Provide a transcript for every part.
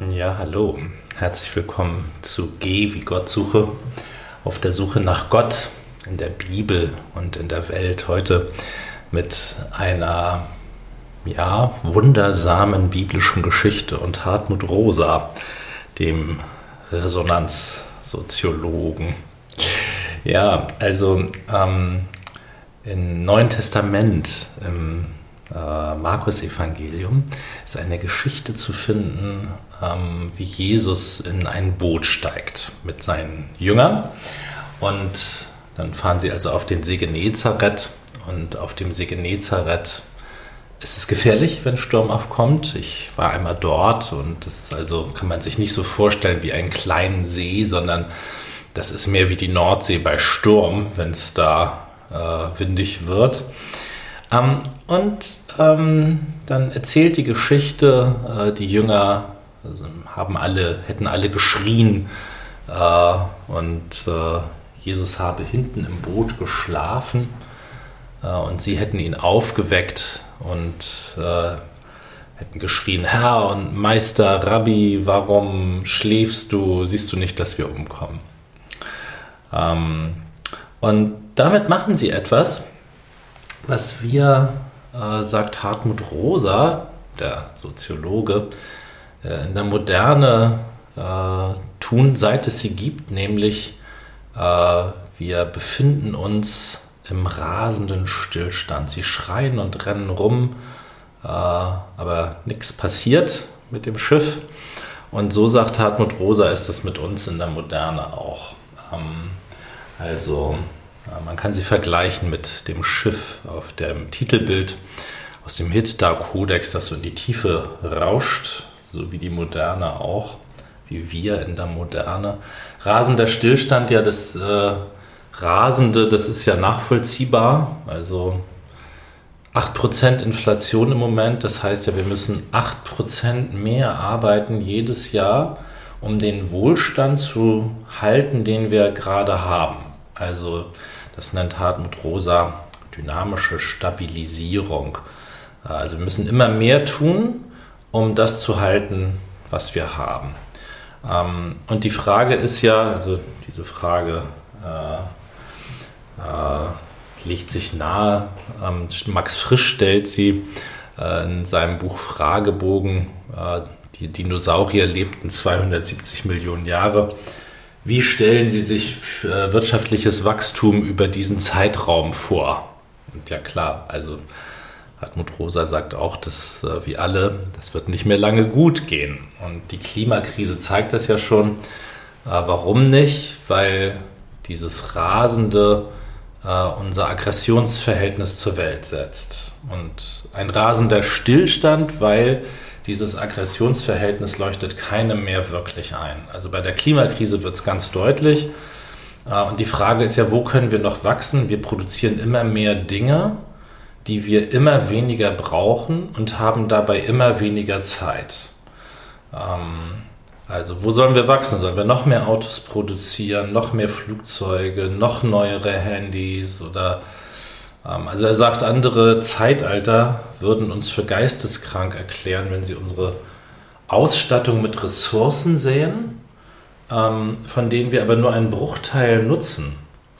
Ja, hallo. Herzlich willkommen zu G wie Gott suche. Auf der Suche nach Gott in der Bibel und in der Welt. Heute mit einer ja, wundersamen biblischen Geschichte und Hartmut Rosa, dem Resonanzsoziologen. Ja, also ähm, im Neuen Testament, im äh, Markus-Evangelium, ist eine Geschichte zu finden, ähm, wie Jesus in ein Boot steigt mit seinen Jüngern. Und dann fahren sie also auf den See Genezareth. Und auf dem See Genezareth ist es gefährlich, wenn Sturm aufkommt. Ich war einmal dort und das ist also, kann man sich nicht so vorstellen wie einen kleinen See, sondern das ist mehr wie die Nordsee bei Sturm, wenn es da äh, windig wird. Ähm, und ähm, dann erzählt die Geschichte, äh, die Jünger also haben alle, hätten alle geschrien äh, und äh, Jesus habe hinten im Boot geschlafen äh, und sie hätten ihn aufgeweckt und äh, hätten geschrien, Herr und Meister, Rabbi, warum schläfst du? Siehst du nicht, dass wir umkommen? Ähm, und damit machen sie etwas, was wir, äh, sagt Hartmut Rosa, der Soziologe, äh, in der Moderne äh, tun, seit es sie gibt, nämlich äh, wir befinden uns im rasenden Stillstand. Sie schreien und rennen rum, äh, aber nichts passiert mit dem Schiff. Und so sagt Hartmut Rosa, ist es mit uns in der Moderne auch. Ähm, also man kann sie vergleichen mit dem Schiff auf dem Titelbild aus dem Hit Dark Codex, das so in die Tiefe rauscht, so wie die Moderne auch, wie wir in der Moderne. Rasender Stillstand, ja, das äh, Rasende, das ist ja nachvollziehbar. Also 8% Inflation im Moment, das heißt ja, wir müssen 8% mehr arbeiten jedes Jahr, um den Wohlstand zu halten, den wir gerade haben. Also das nennt Hartmut Rosa dynamische Stabilisierung. Also wir müssen immer mehr tun, um das zu halten, was wir haben. Ähm, und die Frage ist ja, also diese Frage äh, äh, legt sich nahe. Ähm, Max Frisch stellt sie äh, in seinem Buch Fragebogen. Äh, die Dinosaurier lebten 270 Millionen Jahre. Wie stellen Sie sich äh, wirtschaftliches Wachstum über diesen Zeitraum vor? Und ja klar, also Hartmut Rosa sagt auch, dass äh, wie alle, das wird nicht mehr lange gut gehen. Und die Klimakrise zeigt das ja schon. Äh, warum nicht? Weil dieses rasende unser Aggressionsverhältnis zur Welt setzt. Und ein rasender Stillstand, weil dieses Aggressionsverhältnis leuchtet keinem mehr wirklich ein. Also bei der Klimakrise wird es ganz deutlich. Äh, und die Frage ist ja, wo können wir noch wachsen? Wir produzieren immer mehr Dinge die wir immer weniger brauchen und haben dabei immer weniger Zeit. Ähm, also wo sollen wir wachsen? Sollen wir noch mehr Autos produzieren, noch mehr Flugzeuge, noch neuere Handys oder also er sagt, andere Zeitalter würden uns für geisteskrank erklären, wenn sie unsere Ausstattung mit Ressourcen sehen, ähm, von denen wir aber nur einen Bruchteil nutzen.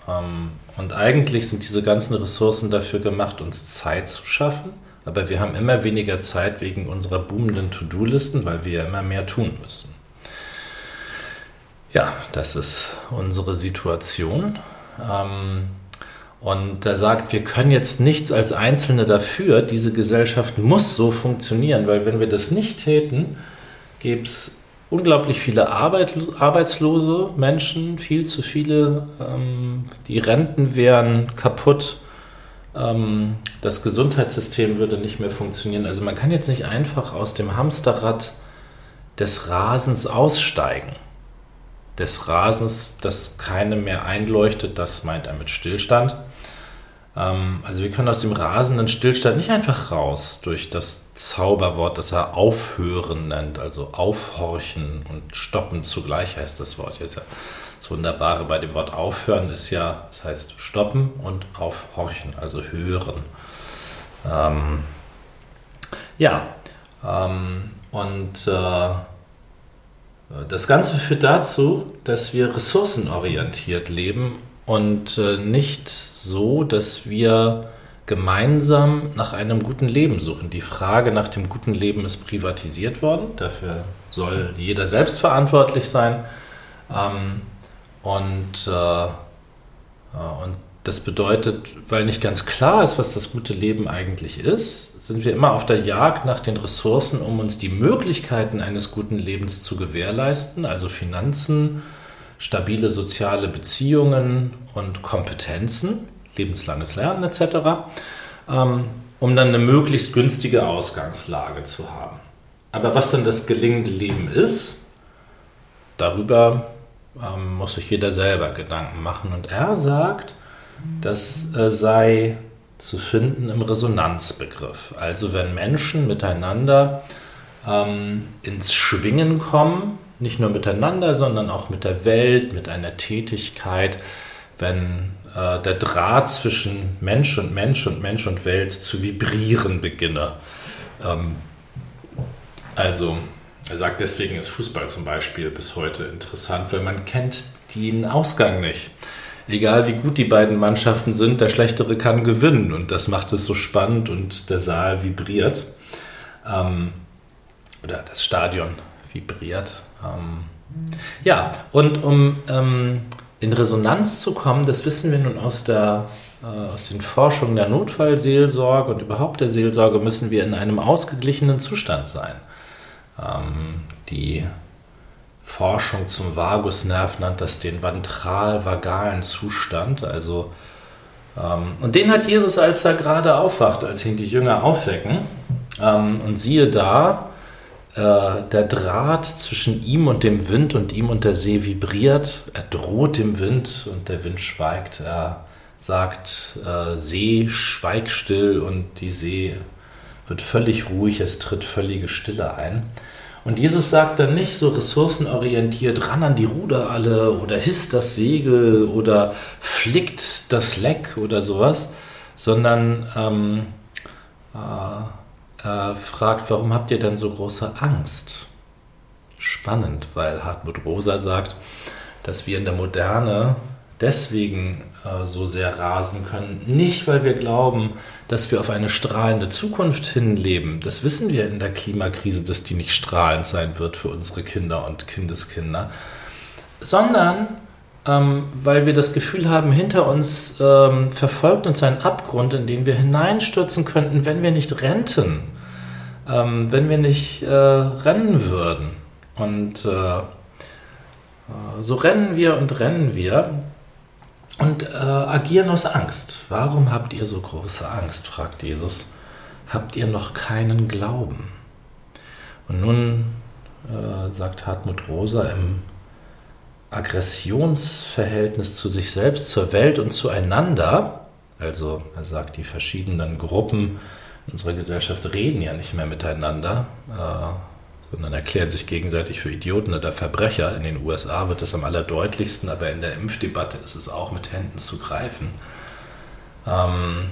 Ähm, und eigentlich sind diese ganzen Ressourcen dafür gemacht, uns Zeit zu schaffen. Aber wir haben immer weniger Zeit wegen unserer boomenden To-Do-Listen, weil wir immer mehr tun müssen. Ja, das ist unsere Situation. Ähm, und er sagt, wir können jetzt nichts als Einzelne dafür. Diese Gesellschaft muss so funktionieren, weil wenn wir das nicht täten, gäbe es unglaublich viele Arbeit, arbeitslose Menschen, viel zu viele. Ähm, die Renten wären kaputt. Ähm, das Gesundheitssystem würde nicht mehr funktionieren. Also man kann jetzt nicht einfach aus dem Hamsterrad des Rasens aussteigen. Des Rasens, das keinem mehr einleuchtet, das meint er mit Stillstand. Ähm, also wir können aus dem rasenden Stillstand nicht einfach raus durch das Zauberwort, das er aufhören nennt, also aufhorchen und stoppen zugleich heißt das Wort. Hier ist ja das Wunderbare bei dem Wort aufhören ist ja, das heißt stoppen und aufhorchen, also hören. Ähm, ja, ähm, und äh, Das Ganze führt dazu, dass wir ressourcenorientiert leben und äh, nicht so, dass wir gemeinsam nach einem guten Leben suchen. Die Frage nach dem guten Leben ist privatisiert worden. Dafür soll jeder selbst verantwortlich sein. Ähm, und, äh, äh, und das bedeutet, weil nicht ganz klar ist, was das gute Leben eigentlich ist, sind wir immer auf der Jagd nach den Ressourcen, um uns die Möglichkeiten eines guten Lebens zu gewährleisten, also Finanzen, stabile soziale Beziehungen und Kompetenzen, lebenslanges Lernen etc., ähm, um dann eine möglichst günstige Ausgangslage zu haben. Aber was dann das gelingende Leben ist, darüber ähm, muss sich jeder selber Gedanken machen. Und er sagt, das äh, sei zu finden im Resonanzbegriff. Also wenn Menschen miteinander ähm, ins Schwingen kommen, nicht nur miteinander, sondern auch mit der Welt, mit einer Tätigkeit, wenn äh, der Draht zwischen Mensch und Mensch und Mensch und Welt zu vibrieren beginne. Ähm, also er sagt, deswegen ist Fußball zum Beispiel bis heute interessant, weil man kennt den Ausgang nicht egal wie gut die beiden Mannschaften sind, der Schlechtere kann gewinnen. Und das macht es so spannend und der Saal vibriert. Ähm, oder das Stadion vibriert. Ähm, ja, und um ähm, in Resonanz zu kommen, das wissen wir nun aus, der, äh, aus den Forschungen der Notfallseelsorge und überhaupt der Seelsorge, müssen wir in einem ausgeglichenen Zustand sein. Ähm, die Forschung zum Vagusnerv nennt das den ventral-vagalen Zustand. Also, ähm, und den hat Jesus, als er gerade aufwacht, als ihn die Jünger aufwecken. Ähm, und siehe da, äh, der Draht zwischen ihm und dem Wind und ihm und der See vibriert. Er droht dem Wind und der Wind schweigt. Er sagt, äh, See, schweig still und die See wird völlig ruhig, es tritt völlige Stille ein. Und Jesus sagt dann nicht so ressourcenorientiert, ran an die Ruder alle oder hisst das Segel oder flickt das Leck oder sowas, sondern ähm, äh, er fragt, warum habt ihr denn so große Angst? Spannend, weil Hartmut Rosa sagt, dass wir in der Moderne deswegen äh, so sehr rasen können. Nicht, weil wir glauben, dass wir auf eine strahlende Zukunft hinleben. Das wissen wir in der Klimakrise, dass die nicht strahlend sein wird für unsere Kinder und Kindeskinder. Sondern ähm, weil wir das Gefühl haben, hinter uns ähm, verfolgt uns ein Abgrund, in den wir hineinstürzen könnten, wenn wir nicht renten, ähm, wenn wir nicht äh, rennen würden. Und äh, äh so rennen wir und rennen wir und äh, agieren aus Angst. Warum habt ihr so große Angst? fragt Jesus. Habt ihr noch keinen Glauben? Und nun äh, sagt Hartmut Rosa im Aggressionsverhältnis zu sich selbst, zur Welt und zueinander, also er sagt, die verschiedenen Gruppen unserer Gesellschaft reden ja nicht mehr miteinander, äh, sondern erklären sich gegenseitig für Idioten oder Verbrecher. In den USA wird das am allerdeutlichsten, aber in der Impfdebatte ist es auch mit Händen zu greifen. Ähm,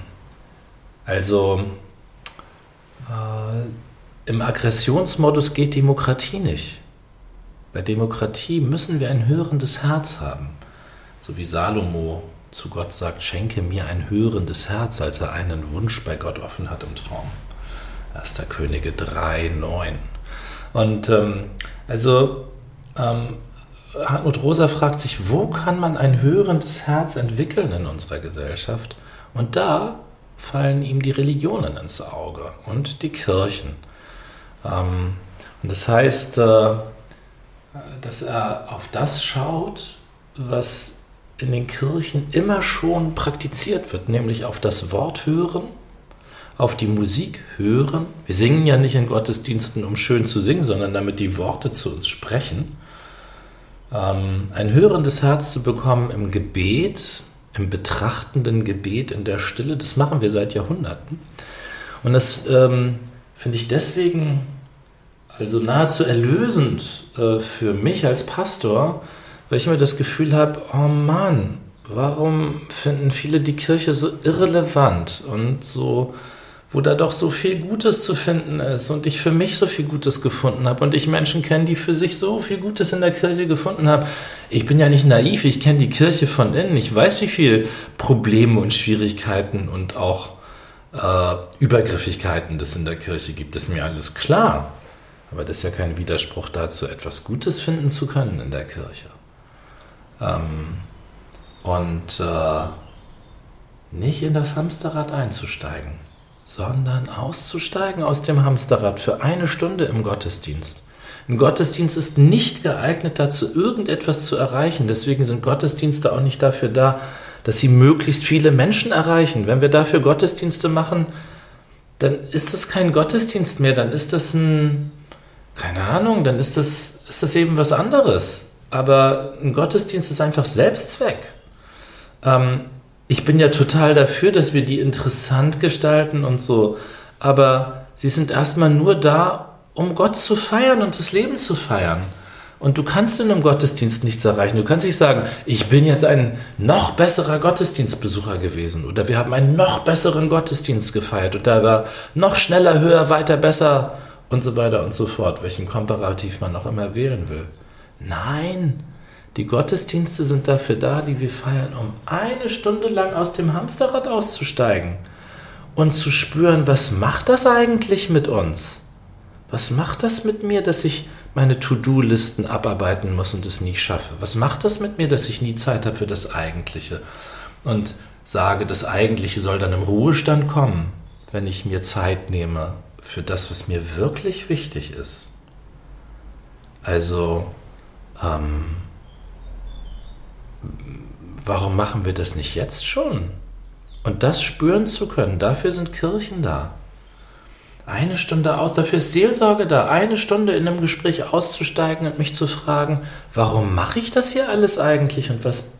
also äh, im Aggressionsmodus geht Demokratie nicht. Bei Demokratie müssen wir ein hörendes Herz haben. So wie Salomo zu Gott sagt, schenke mir ein hörendes Herz, als er einen Wunsch bei Gott offen hat im Traum. 1. Könige 3, 9. Und ähm, also ähm, Hartmut Rosa fragt sich, wo kann man ein hörendes Herz entwickeln in unserer Gesellschaft? Und da fallen ihm die Religionen ins Auge und die Kirchen. Ähm, und das heißt, äh, dass er auf das schaut, was in den Kirchen immer schon praktiziert wird, nämlich auf das Wort hören auf die Musik hören. Wir singen ja nicht in Gottesdiensten, um schön zu singen, sondern damit die Worte zu uns sprechen. Ähm, ein hörendes Herz zu bekommen im Gebet, im betrachtenden Gebet, in der Stille, das machen wir seit Jahrhunderten. Und das ähm, finde ich deswegen also nahezu erlösend äh, für mich als Pastor, weil ich immer das Gefühl habe, oh Mann, warum finden viele die Kirche so irrelevant und so wo da doch so viel Gutes zu finden ist und ich für mich so viel Gutes gefunden habe und ich Menschen kenne, die für sich so viel Gutes in der Kirche gefunden haben. Ich bin ja nicht naiv, ich kenne die Kirche von innen. Ich weiß, wie viel Probleme und Schwierigkeiten und auch äh, Übergriffigkeiten es in der Kirche gibt. Das ist mir alles klar. Aber das ist ja kein Widerspruch dazu, etwas Gutes finden zu können in der Kirche. Ähm, und äh, nicht in das Hamsterrad einzusteigen sondern auszusteigen aus dem Hamsterrad für eine Stunde im Gottesdienst. Ein Gottesdienst ist nicht geeignet dazu, irgendetwas zu erreichen. Deswegen sind Gottesdienste auch nicht dafür da, dass sie möglichst viele Menschen erreichen. Wenn wir dafür Gottesdienste machen, dann ist das kein Gottesdienst mehr, dann ist das ein, keine Ahnung, dann ist das, ist das eben was anderes. Aber ein Gottesdienst ist einfach Selbstzweck. Ähm, ich bin ja total dafür, dass wir die interessant gestalten und so. Aber sie sind erstmal nur da, um Gott zu feiern und das Leben zu feiern. Und du kannst in einem Gottesdienst nichts erreichen. Du kannst nicht sagen, ich bin jetzt ein noch besserer Gottesdienstbesucher gewesen oder wir haben einen noch besseren Gottesdienst gefeiert und da war noch schneller, höher, weiter, besser und so weiter und so fort, welchen Komparativ man auch immer wählen will. Nein, die Gottesdienste sind dafür da, die wir feiern, um eine Stunde lang aus dem Hamsterrad auszusteigen und zu spüren, was macht das eigentlich mit uns? Was macht das mit mir, dass ich meine To-Do-Listen abarbeiten muss und es nie schaffe? Was macht das mit mir, dass ich nie Zeit habe für das Eigentliche? Und sage, das Eigentliche soll dann im Ruhestand kommen, wenn ich mir Zeit nehme für das, was mir wirklich wichtig ist. Also, ähm, warum machen wir das nicht jetzt schon? Und das spüren zu können, dafür sind Kirchen da. Eine Stunde aus, dafür ist Seelsorge da, eine Stunde in einem Gespräch auszusteigen und mich zu fragen, warum mache ich das hier alles eigentlich und was,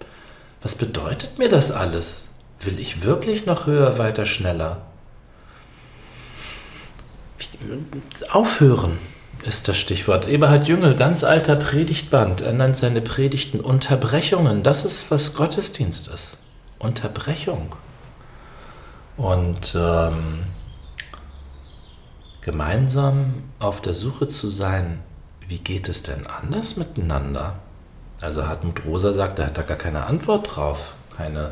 was bedeutet mir das alles? Will ich wirklich noch höher, weiter, schneller? Aufhören ist das Stichwort. Eberhard Jüngel, ganz alter Predigtband, er nennt seine Predigten Unterbrechungen. Das ist, was Gottesdienst ist. Unterbrechung. Und ähm, gemeinsam auf der Suche zu sein, wie geht es denn anders miteinander? Also Hartmut Rosa sagt, er hat da gar keine Antwort drauf. Keine,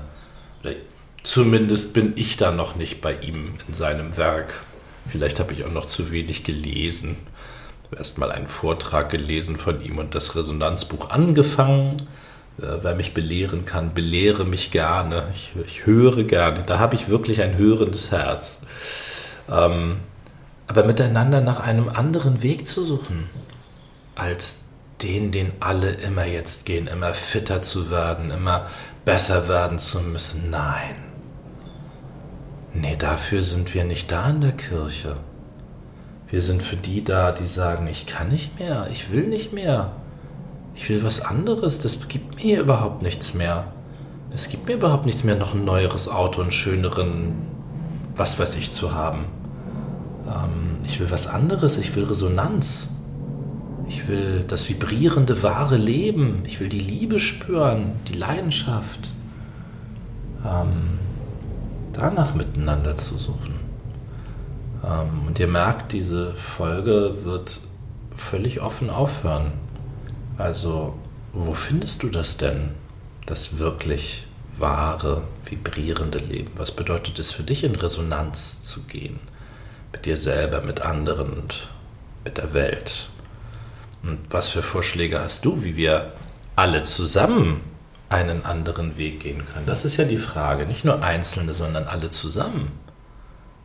zumindest bin ich da noch nicht bei ihm in seinem Werk. Vielleicht habe ich auch noch zu wenig gelesen erst mal einen Vortrag gelesen von ihm und das Resonanzbuch angefangen. Äh, wer mich belehren kann, belehre mich gerne. Ich, ich höre gerne. Da habe ich wirklich ein hörendes Herz. Ähm, aber miteinander nach einem anderen Weg zu suchen, als den, den alle immer jetzt gehen, immer fitter zu werden, immer besser werden zu müssen. Nein. Nee, dafür sind wir nicht da in der Kirche. Wir sind für die da, die sagen, ich kann nicht mehr, ich will nicht mehr. Ich will was anderes, das gibt mir überhaupt nichts mehr. Es gibt mir überhaupt nichts mehr, noch ein neueres Auto, einen schöneren, was weiß ich, zu haben. Ähm, ich will was anderes, ich will Resonanz. Ich will das vibrierende, wahre Leben. Ich will die Liebe spüren, die Leidenschaft. Ähm, danach miteinander zu suchen. Ähm, und ihr merkt, diese Folge wird völlig offen aufhören. Also, wo findest du das denn? Das wirklich wahre, vibrierende Leben? Was bedeutet es für dich, in Resonanz zu gehen? Mit dir selber, mit anderen und mit der Welt? Und was für Vorschläge hast du, wie wir alle zusammen einen anderen Weg gehen können? Das ist ja die Frage. Nicht nur Einzelne, sondern alle zusammen.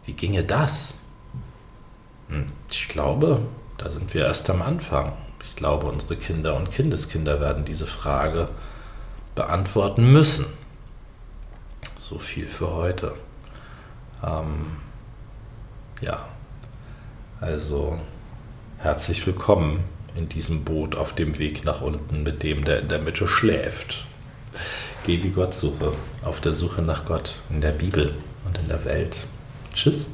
Wie ginge das? Hm, ich glaube, da sind wir erst am Anfang. Ich glaube, unsere Kinder und Kindeskinder werden diese Frage beantworten müssen. So viel für heute. Ähm, ja, also herzlich willkommen in diesem Boot auf dem Weg nach unten mit dem, der in der Mitte schläft. Geh wie Gott suche, auf der Suche nach Gott in der Bibel und in der Welt. Tschüss.